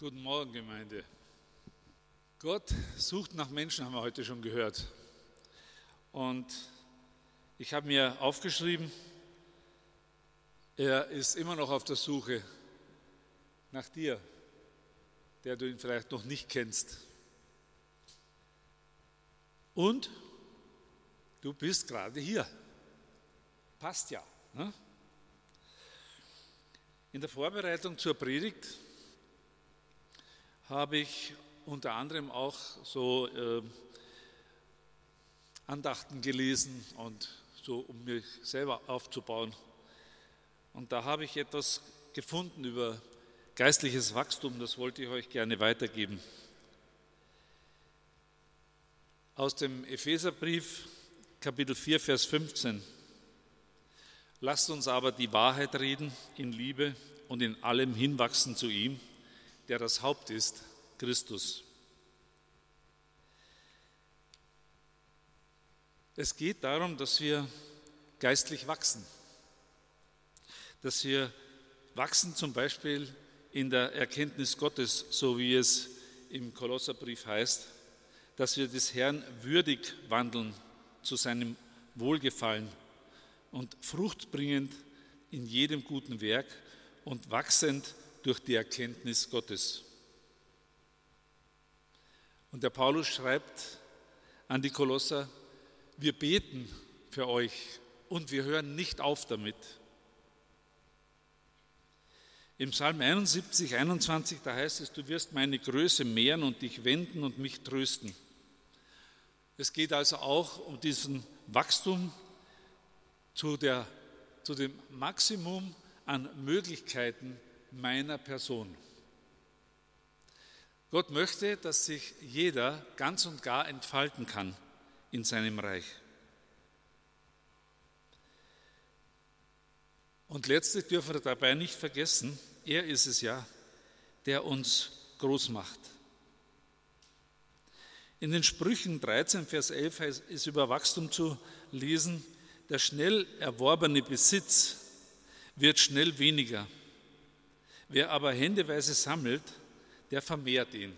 Guten Morgen, Gemeinde. Gott sucht nach Menschen, haben wir heute schon gehört. Und ich habe mir aufgeschrieben, er ist immer noch auf der Suche nach dir, der du ihn vielleicht noch nicht kennst. Und du bist gerade hier. Passt ja. Ne? In der Vorbereitung zur Predigt habe ich unter anderem auch so äh, Andachten gelesen und so, um mich selber aufzubauen. Und da habe ich etwas gefunden über geistliches Wachstum, das wollte ich euch gerne weitergeben. Aus dem Epheserbrief, Kapitel 4, Vers 15. Lasst uns aber die Wahrheit reden in Liebe und in allem hinwachsen zu ihm der das Haupt ist, Christus. Es geht darum, dass wir geistlich wachsen, dass wir wachsen zum Beispiel in der Erkenntnis Gottes, so wie es im Kolosserbrief heißt, dass wir des Herrn würdig wandeln zu seinem Wohlgefallen und fruchtbringend in jedem guten Werk und wachsend durch die Erkenntnis Gottes. Und der Paulus schreibt an die Kolosser, wir beten für euch und wir hören nicht auf damit. Im Psalm 71, 21, da heißt es, du wirst meine Größe mehren und dich wenden und mich trösten. Es geht also auch um diesen Wachstum zu, der, zu dem Maximum an Möglichkeiten, meiner Person. Gott möchte, dass sich jeder ganz und gar entfalten kann in seinem Reich. Und letztlich dürfen wir dabei nicht vergessen, er ist es ja, der uns groß macht. In den Sprüchen 13, Vers 11 ist über Wachstum zu lesen, der schnell erworbene Besitz wird schnell weniger Wer aber händeweise sammelt, der vermehrt ihn.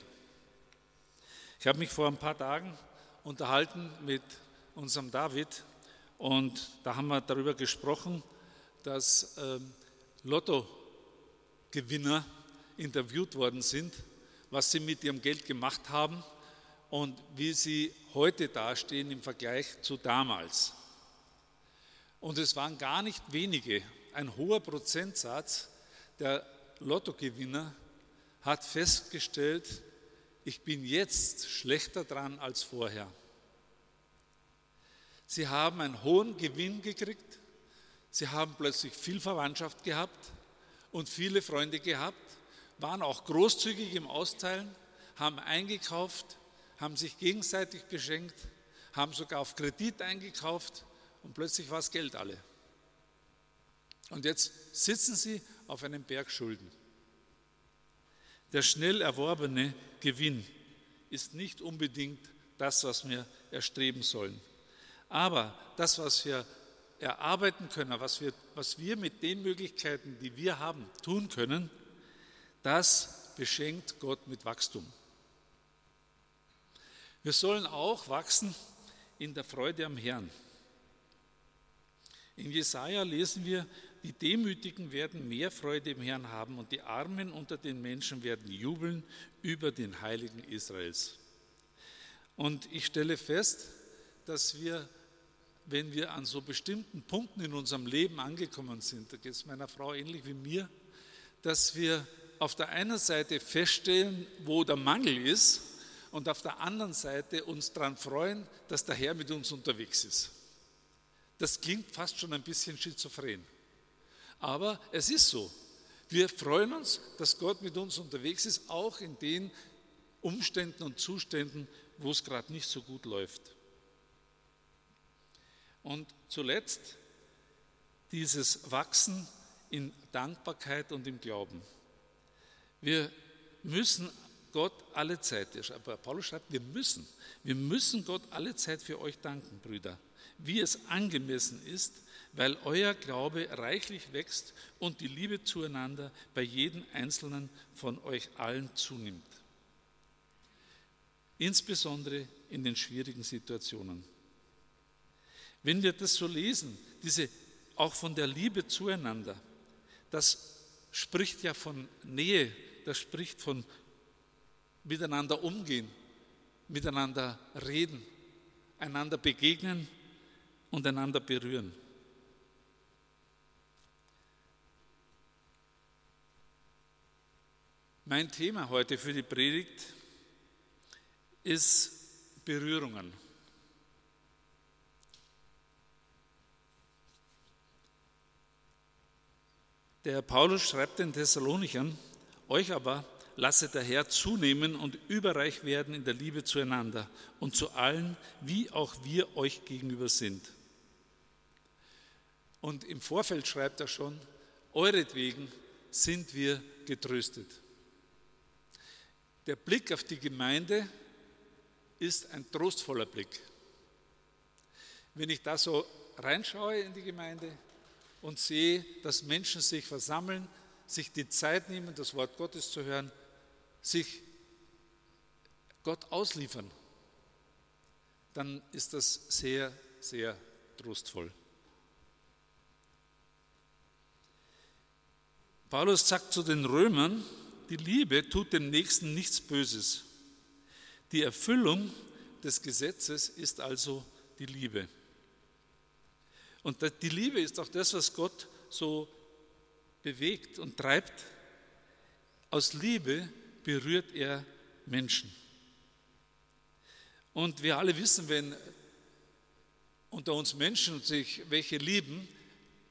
Ich habe mich vor ein paar Tagen unterhalten mit unserem David und da haben wir darüber gesprochen, dass ähm, Lottogewinner interviewt worden sind, was sie mit ihrem Geld gemacht haben und wie sie heute dastehen im Vergleich zu damals. Und es waren gar nicht wenige, ein hoher Prozentsatz der Lottogewinner hat festgestellt, ich bin jetzt schlechter dran als vorher. Sie haben einen hohen Gewinn gekriegt, sie haben plötzlich viel Verwandtschaft gehabt und viele Freunde gehabt, waren auch großzügig im Austeilen, haben eingekauft, haben sich gegenseitig beschenkt, haben sogar auf Kredit eingekauft und plötzlich war das Geld alle. Und jetzt sitzen sie auf einem Berg Schulden. Der schnell erworbene Gewinn ist nicht unbedingt das, was wir erstreben sollen. Aber das, was wir erarbeiten können, was wir, was wir mit den Möglichkeiten, die wir haben, tun können, das beschenkt Gott mit Wachstum. Wir sollen auch wachsen in der Freude am Herrn. In Jesaja lesen wir, die Demütigen werden mehr Freude im Herrn haben und die Armen unter den Menschen werden jubeln über den Heiligen Israels. Und ich stelle fest, dass wir, wenn wir an so bestimmten Punkten in unserem Leben angekommen sind, da geht es meiner Frau ähnlich wie mir, dass wir auf der einen Seite feststellen, wo der Mangel ist und auf der anderen Seite uns daran freuen, dass der Herr mit uns unterwegs ist. Das klingt fast schon ein bisschen schizophren. Aber es ist so. Wir freuen uns, dass Gott mit uns unterwegs ist, auch in den Umständen und Zuständen, wo es gerade nicht so gut läuft. Und zuletzt dieses Wachsen in Dankbarkeit und im Glauben. Wir müssen Gott alle Zeit, aber Paulus schreibt, wir müssen, wir müssen Gott alle Zeit für euch danken, Brüder, wie es angemessen ist, weil euer Glaube reichlich wächst und die Liebe zueinander bei jedem Einzelnen von euch allen zunimmt. Insbesondere in den schwierigen Situationen. Wenn wir das so lesen, diese auch von der Liebe zueinander, das spricht ja von Nähe, das spricht von miteinander umgehen, miteinander reden, einander begegnen und einander berühren. Mein Thema heute für die Predigt ist Berührungen. Der Paulus schreibt den Thessalonichern, euch aber lasse der Herr zunehmen und überreich werden in der Liebe zueinander und zu allen, wie auch wir euch gegenüber sind. Und im Vorfeld schreibt er schon, euretwegen sind wir getröstet. Der Blick auf die Gemeinde ist ein trostvoller Blick. Wenn ich da so reinschaue in die Gemeinde, und sehe, dass Menschen sich versammeln, sich die Zeit nehmen, das Wort Gottes zu hören, sich Gott ausliefern, dann ist das sehr, sehr trostvoll. Paulus sagt zu den Römern, die Liebe tut dem Nächsten nichts Böses. Die Erfüllung des Gesetzes ist also die Liebe. Und die Liebe ist auch das, was Gott so bewegt und treibt. Aus Liebe berührt er Menschen. Und wir alle wissen, wenn unter uns Menschen sich welche lieben,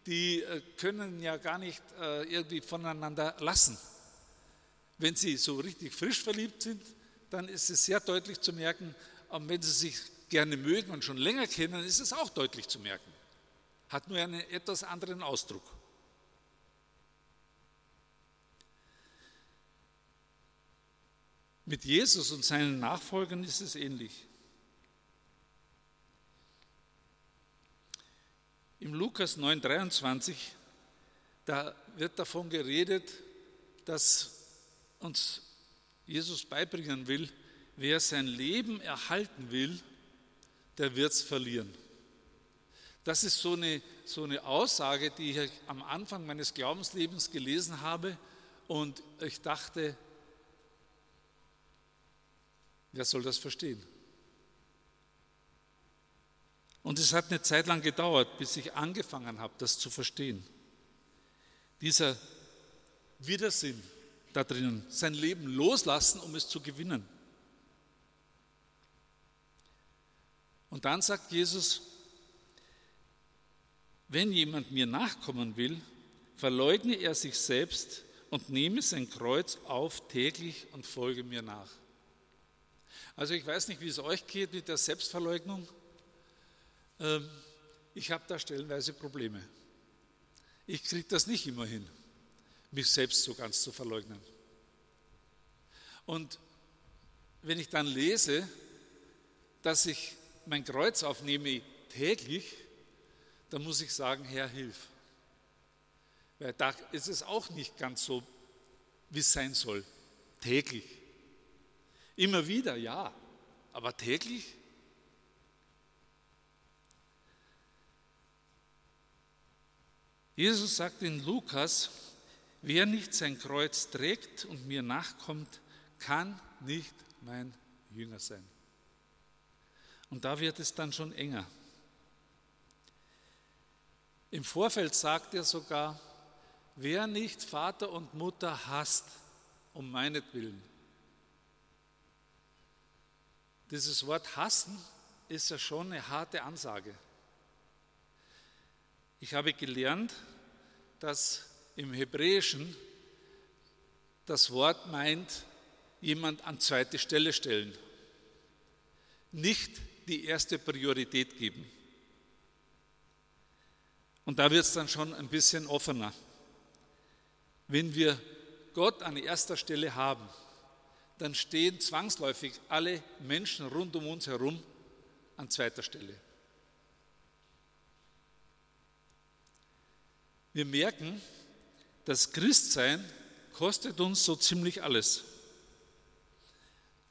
die äh, können ja gar nicht äh, irgendwie voneinander lassen. Wenn sie so richtig frisch verliebt sind, dann ist es sehr deutlich zu merken. Und wenn sie sich gerne mögen und schon länger kennen, ist es auch deutlich zu merken hat nur einen etwas anderen Ausdruck. Mit Jesus und seinen Nachfolgern ist es ähnlich. Im Lukas 9:23, da wird davon geredet, dass uns Jesus beibringen will, wer sein Leben erhalten will, der wird es verlieren. Das ist so eine, so eine Aussage, die ich am Anfang meines Glaubenslebens gelesen habe und ich dachte, wer soll das verstehen? Und es hat eine Zeit lang gedauert, bis ich angefangen habe, das zu verstehen. Dieser Widersinn da drinnen, sein Leben loslassen, um es zu gewinnen. Und dann sagt Jesus, wenn jemand mir nachkommen will, verleugne er sich selbst und nehme sein Kreuz auf täglich und folge mir nach. Also ich weiß nicht, wie es euch geht mit der Selbstverleugnung. Ähm, ich habe da stellenweise Probleme. Ich kriege das nicht immer hin, mich selbst so ganz zu verleugnen. Und wenn ich dann lese, dass ich mein Kreuz aufnehme täglich, dann muss ich sagen, Herr, hilf. Weil da ist es auch nicht ganz so, wie es sein soll. Täglich. Immer wieder, ja. Aber täglich? Jesus sagt in Lukas, wer nicht sein Kreuz trägt und mir nachkommt, kann nicht mein Jünger sein. Und da wird es dann schon enger. Im Vorfeld sagt er sogar, wer nicht Vater und Mutter hasst, um meinetwillen. Dieses Wort hassen ist ja schon eine harte Ansage. Ich habe gelernt, dass im Hebräischen das Wort meint, jemand an zweite Stelle stellen, nicht die erste Priorität geben. Und da wird es dann schon ein bisschen offener. Wenn wir Gott an erster Stelle haben, dann stehen zwangsläufig alle Menschen rund um uns herum an zweiter Stelle. Wir merken, das Christsein kostet uns so ziemlich alles.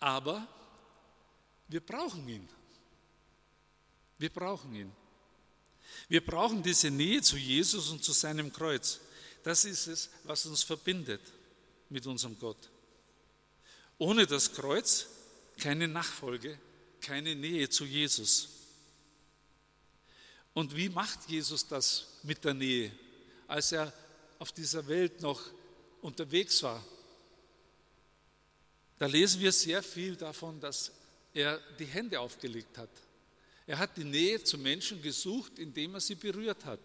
Aber wir brauchen ihn. Wir brauchen ihn. Wir brauchen diese Nähe zu Jesus und zu seinem Kreuz. Das ist es, was uns verbindet mit unserem Gott. Ohne das Kreuz keine Nachfolge, keine Nähe zu Jesus. Und wie macht Jesus das mit der Nähe, als er auf dieser Welt noch unterwegs war? Da lesen wir sehr viel davon, dass er die Hände aufgelegt hat. Er hat die Nähe zu Menschen gesucht, indem er sie berührt hat.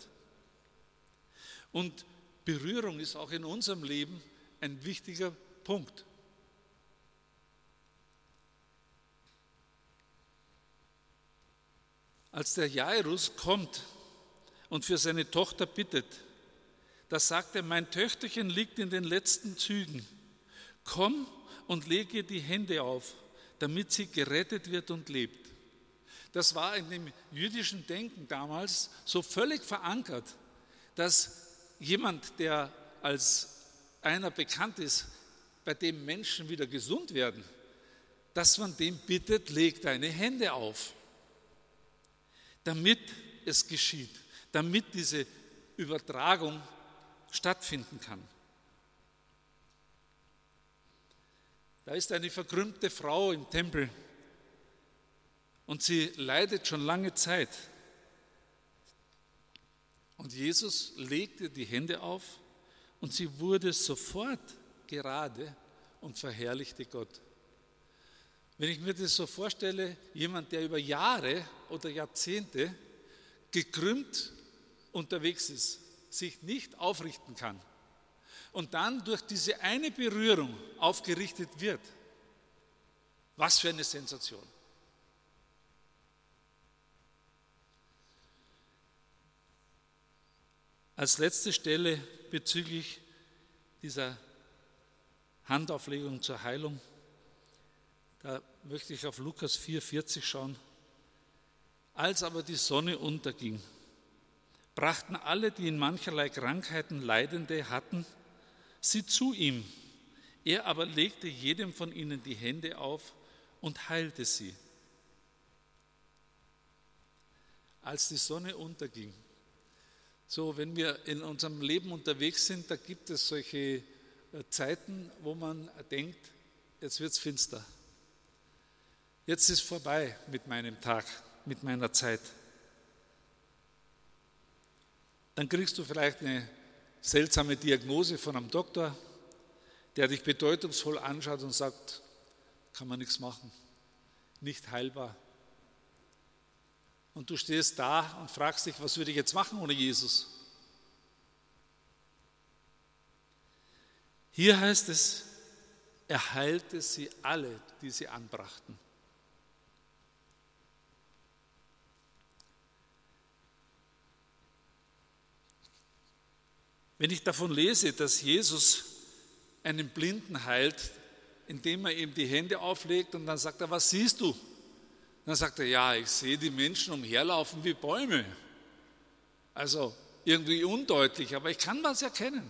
Und Berührung ist auch in unserem Leben ein wichtiger Punkt. Als der Jairus kommt und für seine Tochter bittet, da sagt er, mein Töchterchen liegt in den letzten Zügen. Komm und lege die Hände auf, damit sie gerettet wird und lebt. Das war in dem jüdischen Denken damals so völlig verankert, dass jemand, der als einer bekannt ist, bei dem Menschen wieder gesund werden, dass man dem bittet, leg deine Hände auf, damit es geschieht, damit diese Übertragung stattfinden kann. Da ist eine verkrümmte Frau im Tempel und sie leidet schon lange Zeit. Und Jesus legte die Hände auf und sie wurde sofort gerade und verherrlichte Gott. Wenn ich mir das so vorstelle, jemand, der über Jahre oder Jahrzehnte gekrümmt unterwegs ist, sich nicht aufrichten kann und dann durch diese eine Berührung aufgerichtet wird, was für eine Sensation. Als letzte Stelle bezüglich dieser Handauflegung zur Heilung, da möchte ich auf Lukas 4,40 schauen. Als aber die Sonne unterging, brachten alle, die in mancherlei Krankheiten Leidende hatten, sie zu ihm. Er aber legte jedem von ihnen die Hände auf und heilte sie. Als die Sonne unterging, so, wenn wir in unserem Leben unterwegs sind, da gibt es solche äh, Zeiten, wo man denkt, jetzt wird es finster. Jetzt ist vorbei mit meinem Tag, mit meiner Zeit. Dann kriegst du vielleicht eine seltsame Diagnose von einem Doktor, der dich bedeutungsvoll anschaut und sagt, kann man nichts machen, nicht heilbar. Und du stehst da und fragst dich, was würde ich jetzt machen ohne Jesus? Hier heißt es, er heilte sie alle, die sie anbrachten. Wenn ich davon lese, dass Jesus einen Blinden heilt, indem er ihm die Hände auflegt und dann sagt er, was siehst du? Dann sagt er, ja, ich sehe die Menschen umherlaufen wie Bäume. Also irgendwie undeutlich, aber ich kann was erkennen.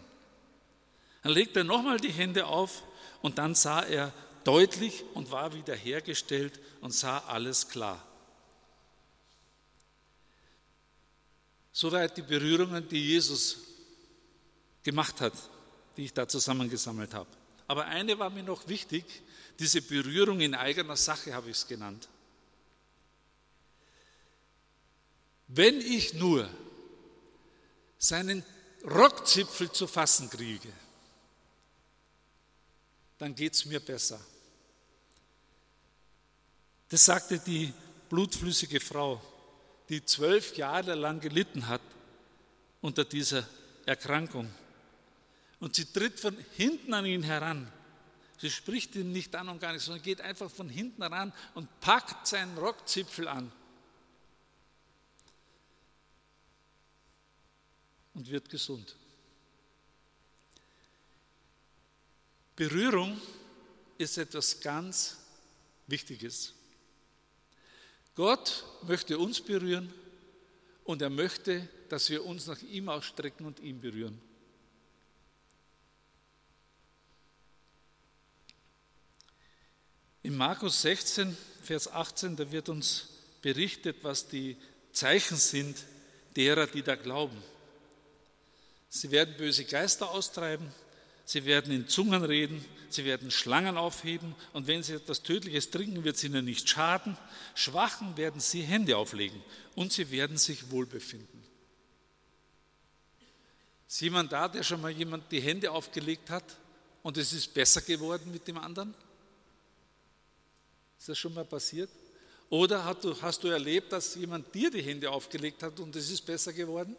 Dann legte er nochmal die Hände auf und dann sah er deutlich und war wiederhergestellt und sah alles klar. Soweit die Berührungen, die Jesus gemacht hat, die ich da zusammengesammelt habe. Aber eine war mir noch wichtig, diese Berührung in eigener Sache habe ich es genannt. Wenn ich nur seinen Rockzipfel zu fassen kriege, dann geht es mir besser. Das sagte die blutflüssige Frau, die zwölf Jahre lang gelitten hat unter dieser Erkrankung. Und sie tritt von hinten an ihn heran. Sie spricht ihn nicht an und gar nicht, sondern geht einfach von hinten ran und packt seinen Rockzipfel an. und wird gesund. Berührung ist etwas ganz Wichtiges. Gott möchte uns berühren und er möchte, dass wir uns nach ihm ausstrecken und ihn berühren. In Markus 16, Vers 18, da wird uns berichtet, was die Zeichen sind derer, die da glauben. Sie werden böse Geister austreiben, sie werden in Zungen reden, sie werden Schlangen aufheben und wenn sie etwas Tödliches trinken, wird es ihnen nicht schaden. Schwachen werden sie Hände auflegen und sie werden sich wohlbefinden. Ist jemand da, der schon mal jemand die Hände aufgelegt hat und es ist besser geworden mit dem anderen? Ist das schon mal passiert? Oder hast du erlebt, dass jemand dir die Hände aufgelegt hat und es ist besser geworden?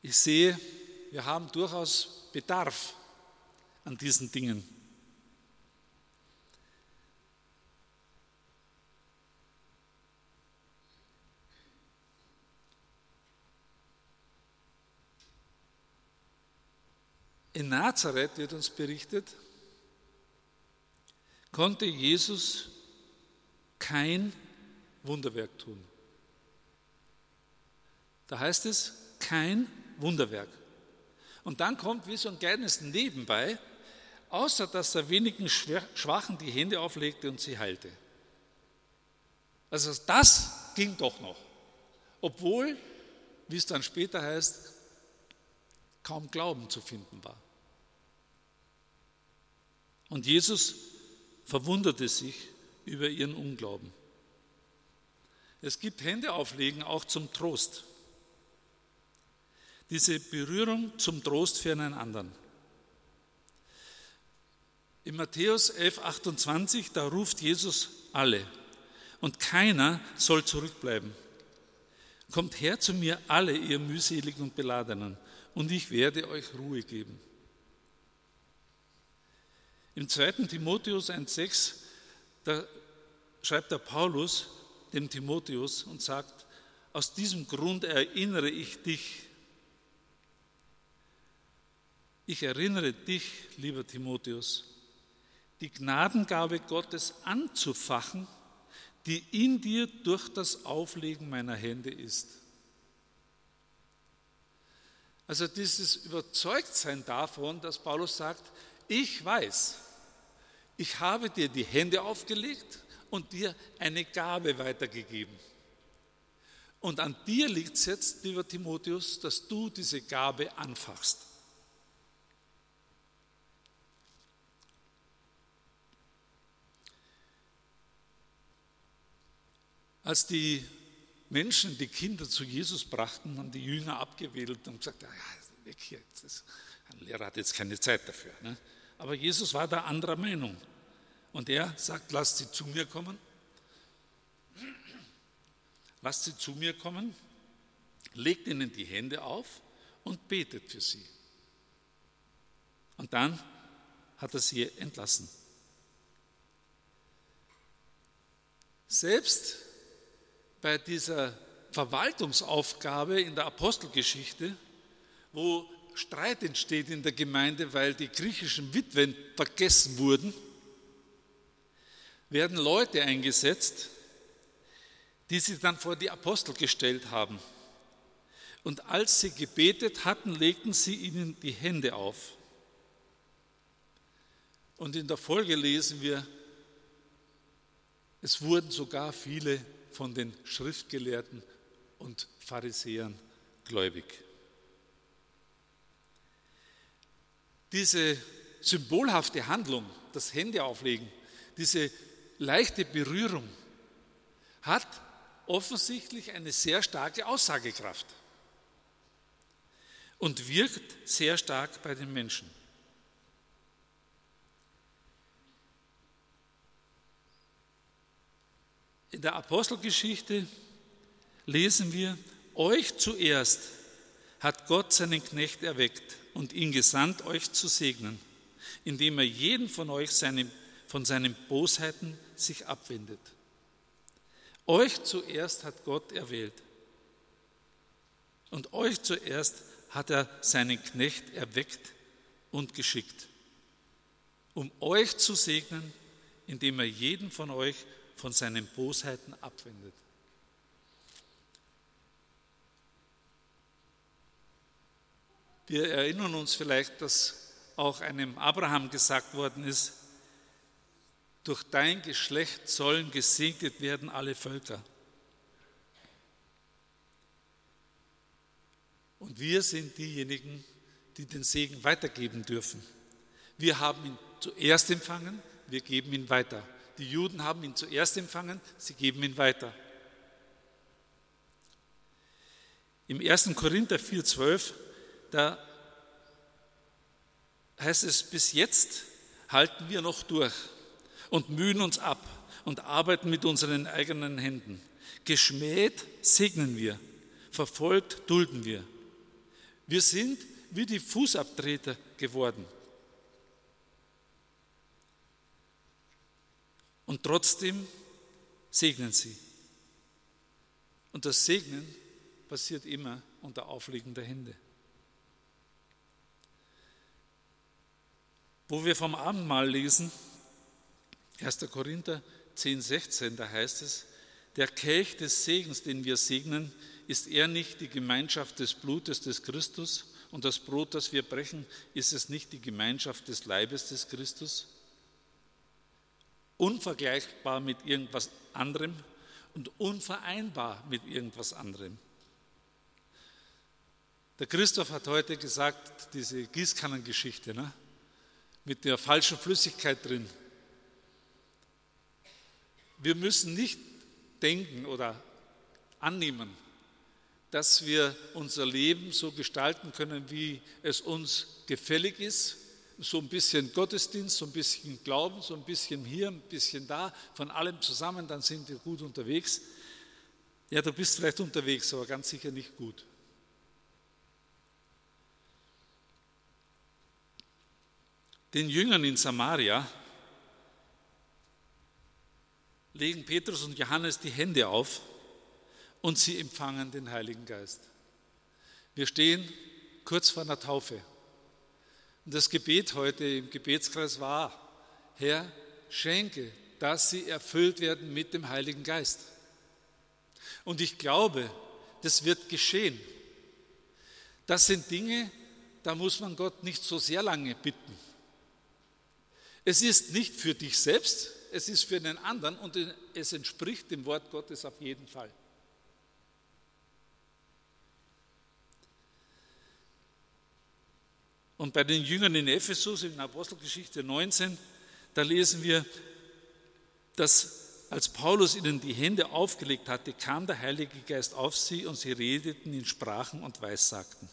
Ich sehe, wir haben durchaus Bedarf an diesen Dingen. In Nazareth wird uns berichtet, konnte Jesus kein Wunderwerk tun. Da heißt es, kein Wunderwerk. Und dann kommt wie so ein kleines Nebenbei, außer dass er wenigen Schwachen die Hände auflegte und sie heilte. Also das ging doch noch. Obwohl, wie es dann später heißt, kaum Glauben zu finden war. Und Jesus verwunderte sich über ihren Unglauben. Es gibt Hände auflegen auch zum Trost. Diese Berührung zum Trost für einen anderen. In Matthäus 11, 28, da ruft Jesus alle und keiner soll zurückbleiben. Kommt her zu mir alle, ihr mühseligen und beladenen, und ich werde euch Ruhe geben. Im 2. Timotheus 1,6, da schreibt der Paulus dem Timotheus und sagt, aus diesem Grund erinnere ich dich. Ich erinnere dich, lieber Timotheus, die Gnadengabe Gottes anzufachen, die in dir durch das Auflegen meiner Hände ist. Also dieses Überzeugtsein davon, dass Paulus sagt, ich weiß, ich habe dir die Hände aufgelegt und dir eine Gabe weitergegeben. Und an dir liegt es jetzt, lieber Timotheus, dass du diese Gabe anfachst. Als die Menschen die Kinder zu Jesus brachten, haben die Jünger abgewedelt und gesagt, ja, weg hier, ein Lehrer hat jetzt keine Zeit dafür. Ne? Aber Jesus war da anderer Meinung. Und er sagt, lasst sie zu mir kommen. Lasst sie zu mir kommen, legt ihnen die Hände auf und betet für sie. Und dann hat er sie entlassen. Selbst bei dieser Verwaltungsaufgabe in der Apostelgeschichte, wo Streit entsteht in der Gemeinde, weil die griechischen Witwen vergessen wurden, werden Leute eingesetzt, die sie dann vor die Apostel gestellt haben. Und als sie gebetet hatten, legten sie ihnen die Hände auf. Und in der Folge lesen wir, es wurden sogar viele von den Schriftgelehrten und Pharisäern gläubig. Diese symbolhafte Handlung, das Hände auflegen, diese leichte Berührung hat offensichtlich eine sehr starke Aussagekraft und wirkt sehr stark bei den Menschen. In der Apostelgeschichte lesen wir, euch zuerst hat Gott seinen Knecht erweckt und ihn gesandt, euch zu segnen, indem er jeden von euch seine, von seinen Bosheiten sich abwendet. Euch zuerst hat Gott erwählt und euch zuerst hat er seinen Knecht erweckt, und geschickt, um euch zu segnen, indem er jeden von euch von seinen Bosheiten abwendet. Wir erinnern uns vielleicht, dass auch einem Abraham gesagt worden ist, durch dein Geschlecht sollen gesegnet werden alle Völker. Und wir sind diejenigen, die den Segen weitergeben dürfen. Wir haben ihn zuerst empfangen, wir geben ihn weiter. Die Juden haben ihn zuerst empfangen, sie geben ihn weiter. Im 1. Korinther 4,12, da heißt es, bis jetzt halten wir noch durch und mühen uns ab und arbeiten mit unseren eigenen Händen. Geschmäht segnen wir, verfolgt dulden wir. Wir sind wie die Fußabtreter geworden. Und trotzdem segnen sie. Und das Segnen passiert immer unter Auflegen der Hände. Wo wir vom Abendmahl lesen, 1. Korinther 10, 16, da heißt es, der Kelch des Segens, den wir segnen, ist er nicht die Gemeinschaft des Blutes des Christus und das Brot, das wir brechen, ist es nicht die Gemeinschaft des Leibes des Christus? Unvergleichbar mit irgendwas anderem und unvereinbar mit irgendwas anderem. Der Christoph hat heute gesagt, diese Gießkannengeschichte ne, mit der falschen Flüssigkeit drin. Wir müssen nicht denken oder annehmen, dass wir unser Leben so gestalten können, wie es uns gefällig ist. So ein bisschen Gottesdienst, so ein bisschen Glauben, so ein bisschen hier, ein bisschen da, von allem zusammen, dann sind wir gut unterwegs. Ja, du bist vielleicht unterwegs, aber ganz sicher nicht gut. Den Jüngern in Samaria legen Petrus und Johannes die Hände auf und sie empfangen den Heiligen Geist. Wir stehen kurz vor einer Taufe. Und das Gebet heute im Gebetskreis war, Herr, schenke, dass sie erfüllt werden mit dem Heiligen Geist. Und ich glaube, das wird geschehen. Das sind Dinge, da muss man Gott nicht so sehr lange bitten. Es ist nicht für dich selbst, es ist für den anderen und es entspricht dem Wort Gottes auf jeden Fall. Und bei den Jüngern in Ephesus in Apostelgeschichte 19, da lesen wir, dass als Paulus ihnen die Hände aufgelegt hatte, kam der Heilige Geist auf sie und sie redeten in Sprachen und Weissagten.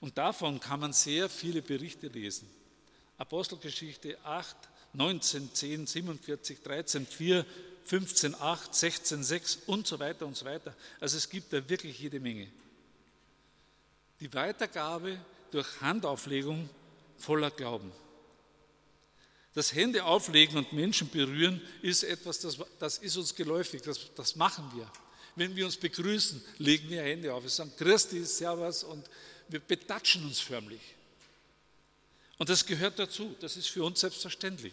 Und davon kann man sehr viele Berichte lesen. Apostelgeschichte 8, 19, 10, 47, 13, 4, 15, 8, 16, 6 und so weiter und so weiter. Also es gibt da wirklich jede Menge. Die Weitergabe durch Handauflegung voller Glauben. Das Hände auflegen und Menschen berühren ist etwas, das, das ist uns geläufig, das, das machen wir. Wenn wir uns begrüßen, legen wir Hände auf. Wir sagen Christi, Servus und wir betatschen uns förmlich. Und das gehört dazu, das ist für uns selbstverständlich.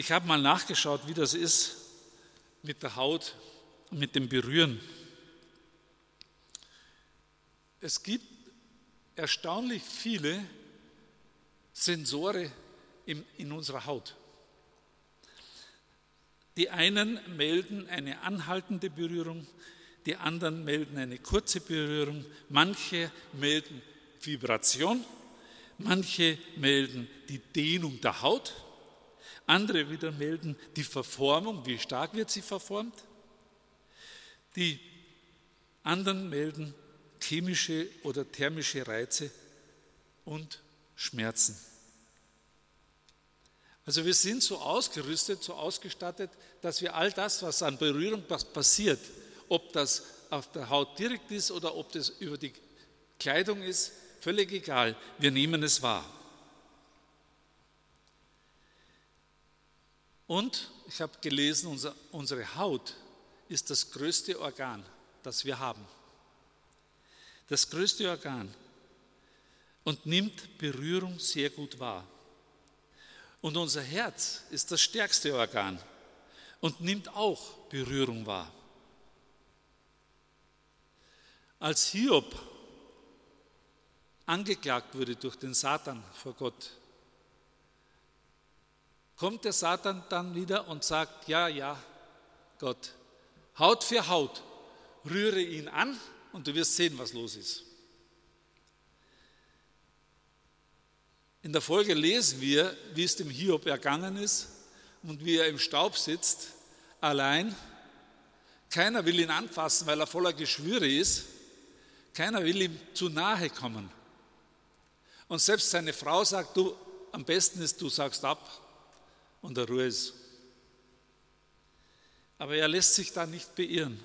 Ich habe mal nachgeschaut, wie das ist mit der Haut mit dem Berühren. Es gibt erstaunlich viele Sensore in, in unserer Haut. Die einen melden eine anhaltende Berührung, die anderen melden eine kurze Berührung, manche melden Vibration, manche melden die Dehnung der Haut, andere wieder melden die Verformung, wie stark wird sie verformt, die anderen melden chemische oder thermische Reize und Schmerzen. Also wir sind so ausgerüstet, so ausgestattet, dass wir all das, was an Berührung passiert, ob das auf der Haut direkt ist oder ob das über die Kleidung ist, völlig egal, wir nehmen es wahr. Und ich habe gelesen, unsere Haut ist das größte Organ, das wir haben. das größte Organ, und nimmt Berührung sehr gut wahr. Und unser Herz ist das stärkste Organ und nimmt auch Berührung wahr. Als Hiob angeklagt wurde durch den Satan vor Gott, kommt der Satan dann wieder und sagt, ja, ja, Gott, Haut für Haut, rühre ihn an und du wirst sehen, was los ist. In der Folge lesen wir, wie es dem Hiob ergangen ist und wie er im Staub sitzt, allein. Keiner will ihn anfassen, weil er voller Geschwüre ist. Keiner will ihm zu nahe kommen. Und selbst seine Frau sagt, du, am besten ist, du sagst ab und der Ruhe ist. Aber er lässt sich da nicht beirren.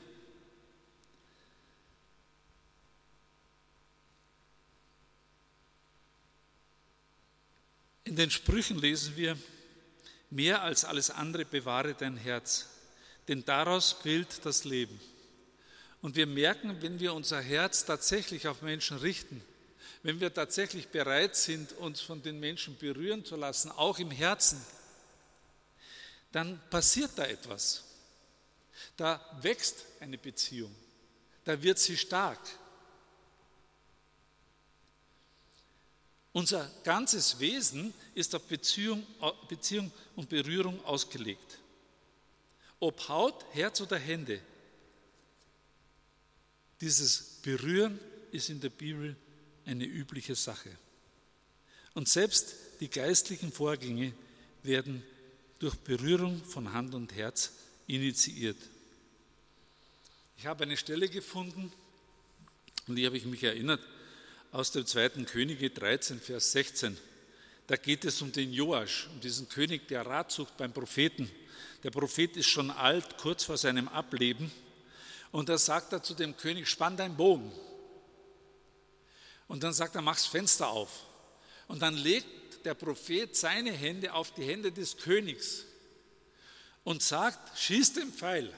In den Sprüchen lesen wir, mehr als alles andere bewahre dein Herz, denn daraus quillt das Leben. Und wir merken, wenn wir unser Herz tatsächlich auf Menschen richten, wenn wir tatsächlich bereit sind, uns von den Menschen berühren zu lassen, auch im Herzen, dann passiert da etwas. Da wächst eine Beziehung, da wird sie stark. Unser ganzes Wesen ist auf Beziehung, Beziehung und Berührung ausgelegt. Ob Haut, Herz oder Hände, dieses Berühren ist in der Bibel eine übliche Sache. Und selbst die geistlichen Vorgänge werden durch Berührung von Hand und Herz initiiert. Ich habe eine Stelle gefunden, und die habe ich mich erinnert, aus dem 2. Könige 13, Vers 16. Da geht es um den Joasch, um diesen König, der Rat sucht beim Propheten. Der Prophet ist schon alt, kurz vor seinem Ableben. Und da sagt er zu dem König, spann deinen Bogen. Und dann sagt er, mach's Fenster auf. Und dann legt der Prophet seine Hände auf die Hände des Königs und sagt, schieß den Pfeil.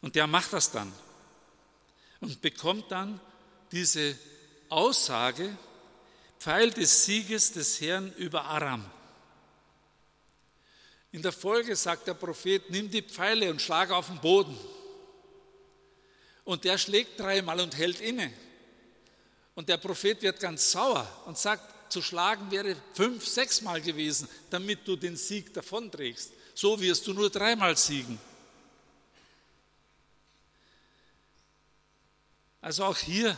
Und der macht das dann und bekommt dann diese Aussage, Pfeil des Sieges des Herrn über Aram. In der Folge sagt der Prophet, nimm die Pfeile und schlag auf den Boden. Und der schlägt dreimal und hält inne. Und der Prophet wird ganz sauer und sagt, zu schlagen wäre fünf, sechsmal gewesen, damit du den Sieg davonträgst. So wirst du nur dreimal siegen. Also auch hier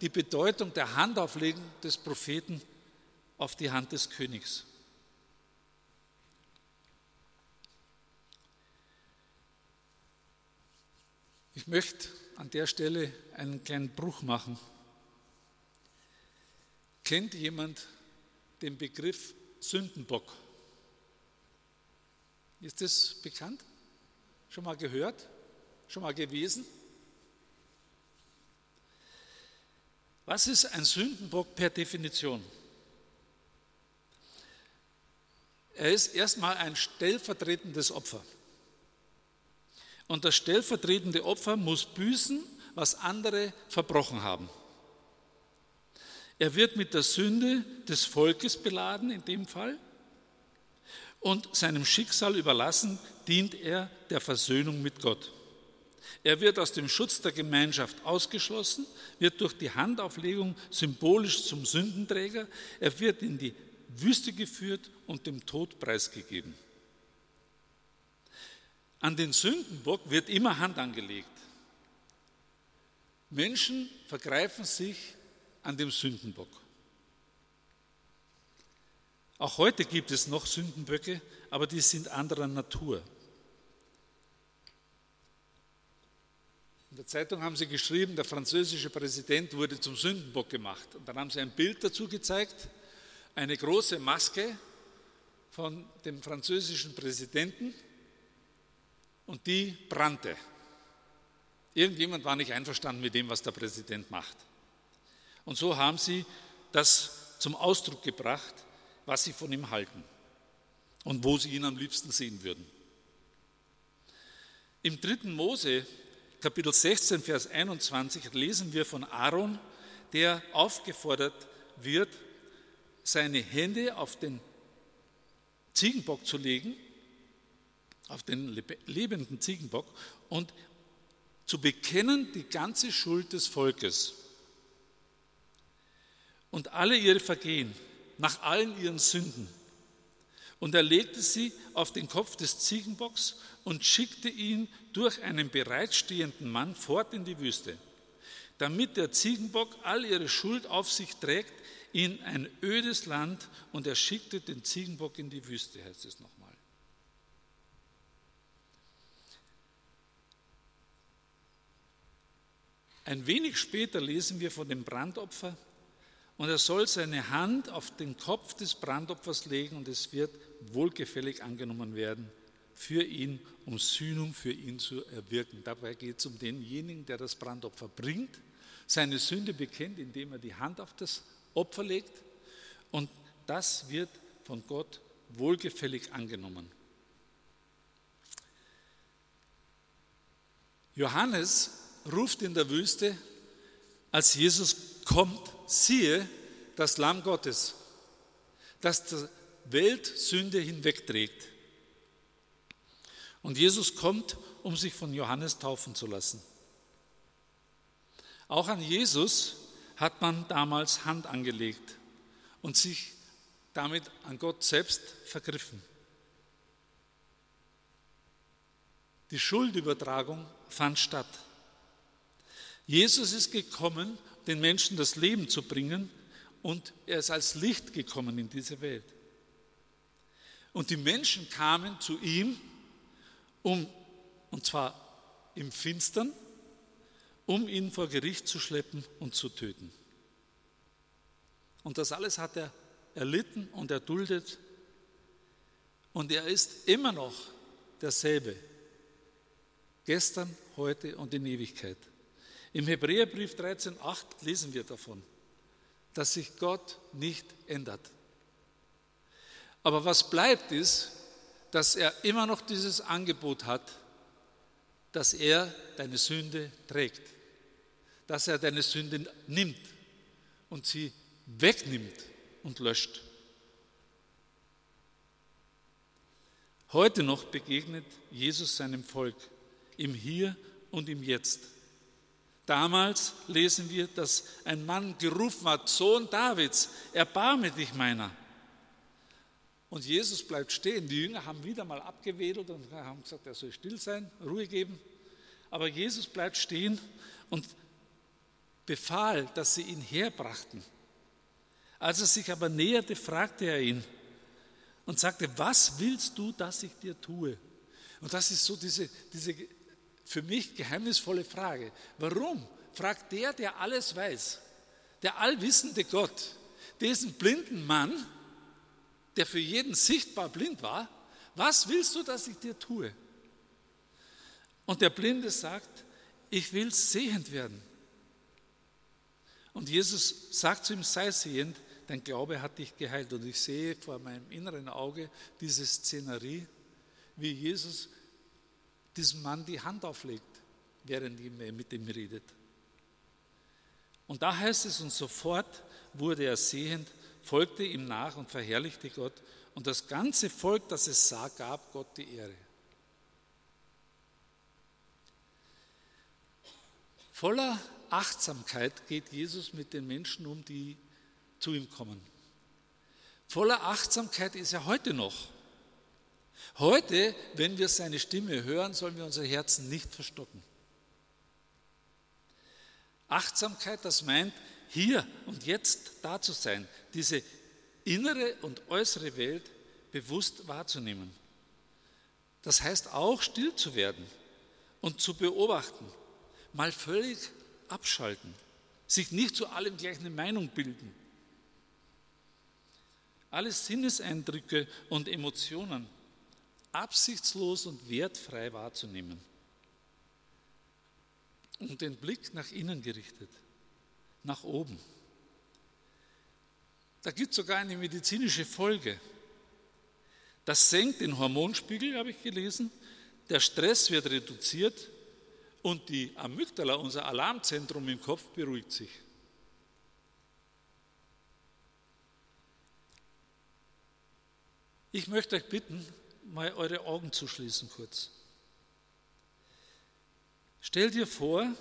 die Bedeutung der Handauflegung des Propheten auf die Hand des Königs. Ich möchte an der Stelle einen kleinen Bruch machen. Kennt jemand den Begriff Sündenbock? Ist das bekannt? Schon mal gehört? Schon mal gewesen? Was ist ein Sündenbock per Definition? Er ist erstmal ein stellvertretendes Opfer. Und das stellvertretende Opfer muss büßen, was andere verbrochen haben. Er wird mit der Sünde des Volkes beladen, in dem Fall, und seinem Schicksal überlassen dient er der Versöhnung mit Gott. Er wird aus dem Schutz der Gemeinschaft ausgeschlossen, wird durch die Handauflegung symbolisch zum Sündenträger, er wird in die Wüste geführt und dem Tod preisgegeben. An den Sündenbock wird immer Hand angelegt. Menschen vergreifen sich an dem Sündenbock. Auch heute gibt es noch Sündenböcke, aber die sind anderer Natur. In der Zeitung haben sie geschrieben, der französische Präsident wurde zum Sündenbock gemacht. Und dann haben sie ein Bild dazu gezeigt, eine große Maske von dem französischen Präsidenten und die brannte. Irgendjemand war nicht einverstanden mit dem, was der Präsident macht. Und so haben sie das zum Ausdruck gebracht, was sie von ihm halten und wo sie ihn am liebsten sehen würden. Im dritten Mose Kapitel 16, Vers 21 lesen wir von Aaron, der aufgefordert wird, seine Hände auf den Ziegenbock zu legen, auf den lebenden Ziegenbock und zu bekennen die ganze Schuld des Volkes und alle ihre Vergehen nach allen ihren Sünden. Und er legte sie auf den Kopf des Ziegenbocks und schickte ihn durch einen bereitstehenden Mann fort in die Wüste, damit der Ziegenbock all ihre Schuld auf sich trägt in ein ödes Land und er schickte den Ziegenbock in die Wüste, heißt es nochmal. Ein wenig später lesen wir von dem Brandopfer und er soll seine Hand auf den Kopf des Brandopfers legen und es wird wohlgefällig angenommen werden für ihn, um Sühnung für ihn zu erwirken. Dabei geht es um denjenigen, der das Brandopfer bringt, seine Sünde bekennt, indem er die Hand auf das Opfer legt und das wird von Gott wohlgefällig angenommen. Johannes ruft in der Wüste, als Jesus kommt, siehe das Lamm Gottes, das die Weltsünde hinwegträgt. Und Jesus kommt, um sich von Johannes taufen zu lassen. Auch an Jesus hat man damals Hand angelegt und sich damit an Gott selbst vergriffen. Die Schuldübertragung fand statt. Jesus ist gekommen, den Menschen das Leben zu bringen und er ist als Licht gekommen in diese Welt. Und die Menschen kamen zu ihm, um, und zwar im Finstern, um ihn vor Gericht zu schleppen und zu töten. Und das alles hat er erlitten und erduldet. Und er ist immer noch derselbe. Gestern, heute und in Ewigkeit. Im Hebräerbrief 13,8 lesen wir davon, dass sich Gott nicht ändert. Aber was bleibt ist, dass er immer noch dieses Angebot hat, dass er deine Sünde trägt dass er deine Sünde nimmt und sie wegnimmt und löscht. Heute noch begegnet Jesus seinem Volk im Hier und im Jetzt. Damals lesen wir, dass ein Mann gerufen hat, Sohn Davids, erbarme dich meiner. Und Jesus bleibt stehen. Die Jünger haben wieder mal abgewedelt und haben gesagt, er soll still sein, Ruhe geben. Aber Jesus bleibt stehen und befahl, dass sie ihn herbrachten. Als er sich aber näherte, fragte er ihn und sagte, was willst du, dass ich dir tue? Und das ist so diese, diese für mich geheimnisvolle Frage. Warum fragt der, der alles weiß, der allwissende Gott, diesen blinden Mann, der für jeden sichtbar blind war, was willst du, dass ich dir tue? Und der Blinde sagt, ich will sehend werden. Und Jesus sagt zu ihm, sei sehend, dein Glaube hat dich geheilt. Und ich sehe vor meinem inneren Auge diese Szenerie, wie Jesus diesem Mann die Hand auflegt, während er mit ihm redet. Und da heißt es, und sofort wurde er sehend, folgte ihm nach und verherrlichte Gott. Und das ganze Volk, das es sah, gab Gott die Ehre. Voller Achtsamkeit geht Jesus mit den Menschen um, die zu ihm kommen. Voller Achtsamkeit ist er heute noch. Heute, wenn wir seine Stimme hören, sollen wir unser Herzen nicht verstocken. Achtsamkeit, das meint, hier und jetzt da zu sein, diese innere und äußere Welt bewusst wahrzunehmen. Das heißt auch still zu werden und zu beobachten, mal völlig abschalten, sich nicht zu allem gleich eine Meinung bilden. Alle Sinneseindrücke und Emotionen absichtslos und wertfrei wahrzunehmen und den Blick nach innen gerichtet, nach oben. Da gibt es sogar eine medizinische Folge. Das senkt den Hormonspiegel, habe ich gelesen. Der Stress wird reduziert und die Amygdala, unser Alarmzentrum im Kopf, beruhigt sich. Ich möchte euch bitten, mal eure Augen zu schließen kurz. Stell dir vor,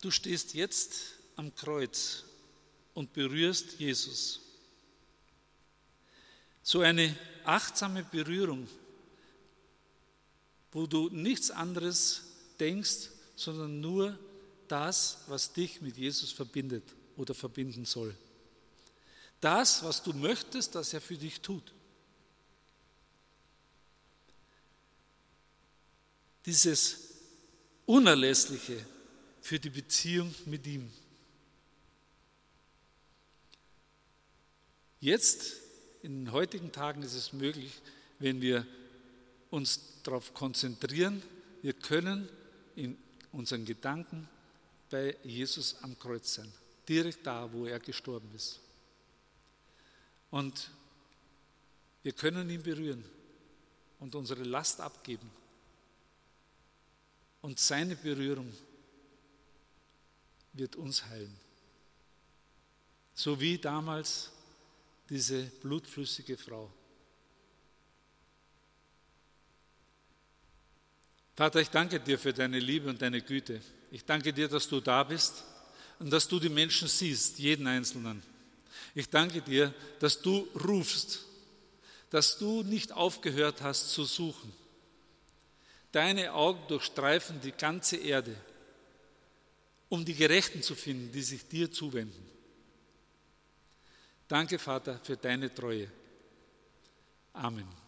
du stehst jetzt am Kreuz und berührst Jesus. So eine achtsame Berührung, wo du nichts anderes denkst, sondern nur das, was dich mit Jesus verbindet oder verbinden soll. Das, was du möchtest, dass er für dich tut. Dieses Unerlässliche für die Beziehung mit ihm. Jetzt, in den heutigen Tagen, ist es möglich, wenn wir uns darauf konzentrieren, wir können in unseren Gedanken bei Jesus am Kreuz sein, direkt da, wo er gestorben ist. Und wir können ihn berühren und unsere Last abgeben. Und seine Berührung wird uns heilen. So wie damals diese blutflüssige Frau. Vater, ich danke dir für deine Liebe und deine Güte. Ich danke dir, dass du da bist und dass du die Menschen siehst, jeden Einzelnen. Ich danke dir, dass du rufst, dass du nicht aufgehört hast zu suchen. Deine Augen durchstreifen die ganze Erde, um die Gerechten zu finden, die sich dir zuwenden. Danke, Vater, für deine Treue. Amen.